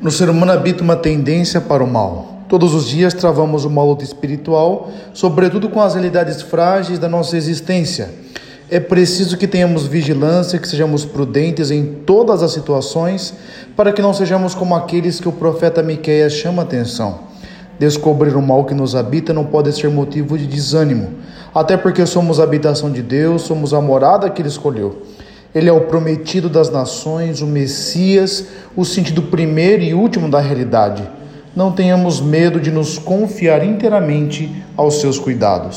No ser humano habita uma tendência para o mal. Todos os dias travamos uma luta espiritual, sobretudo com as realidades frágeis da nossa existência. É preciso que tenhamos vigilância, que sejamos prudentes em todas as situações, para que não sejamos como aqueles que o profeta Miqueias chama atenção. Descobrir o mal que nos habita não pode ser motivo de desânimo, até porque somos a habitação de Deus, somos a morada que ele escolheu. Ele é o prometido das nações, o Messias, o sentido primeiro e último da realidade. Não tenhamos medo de nos confiar inteiramente aos seus cuidados.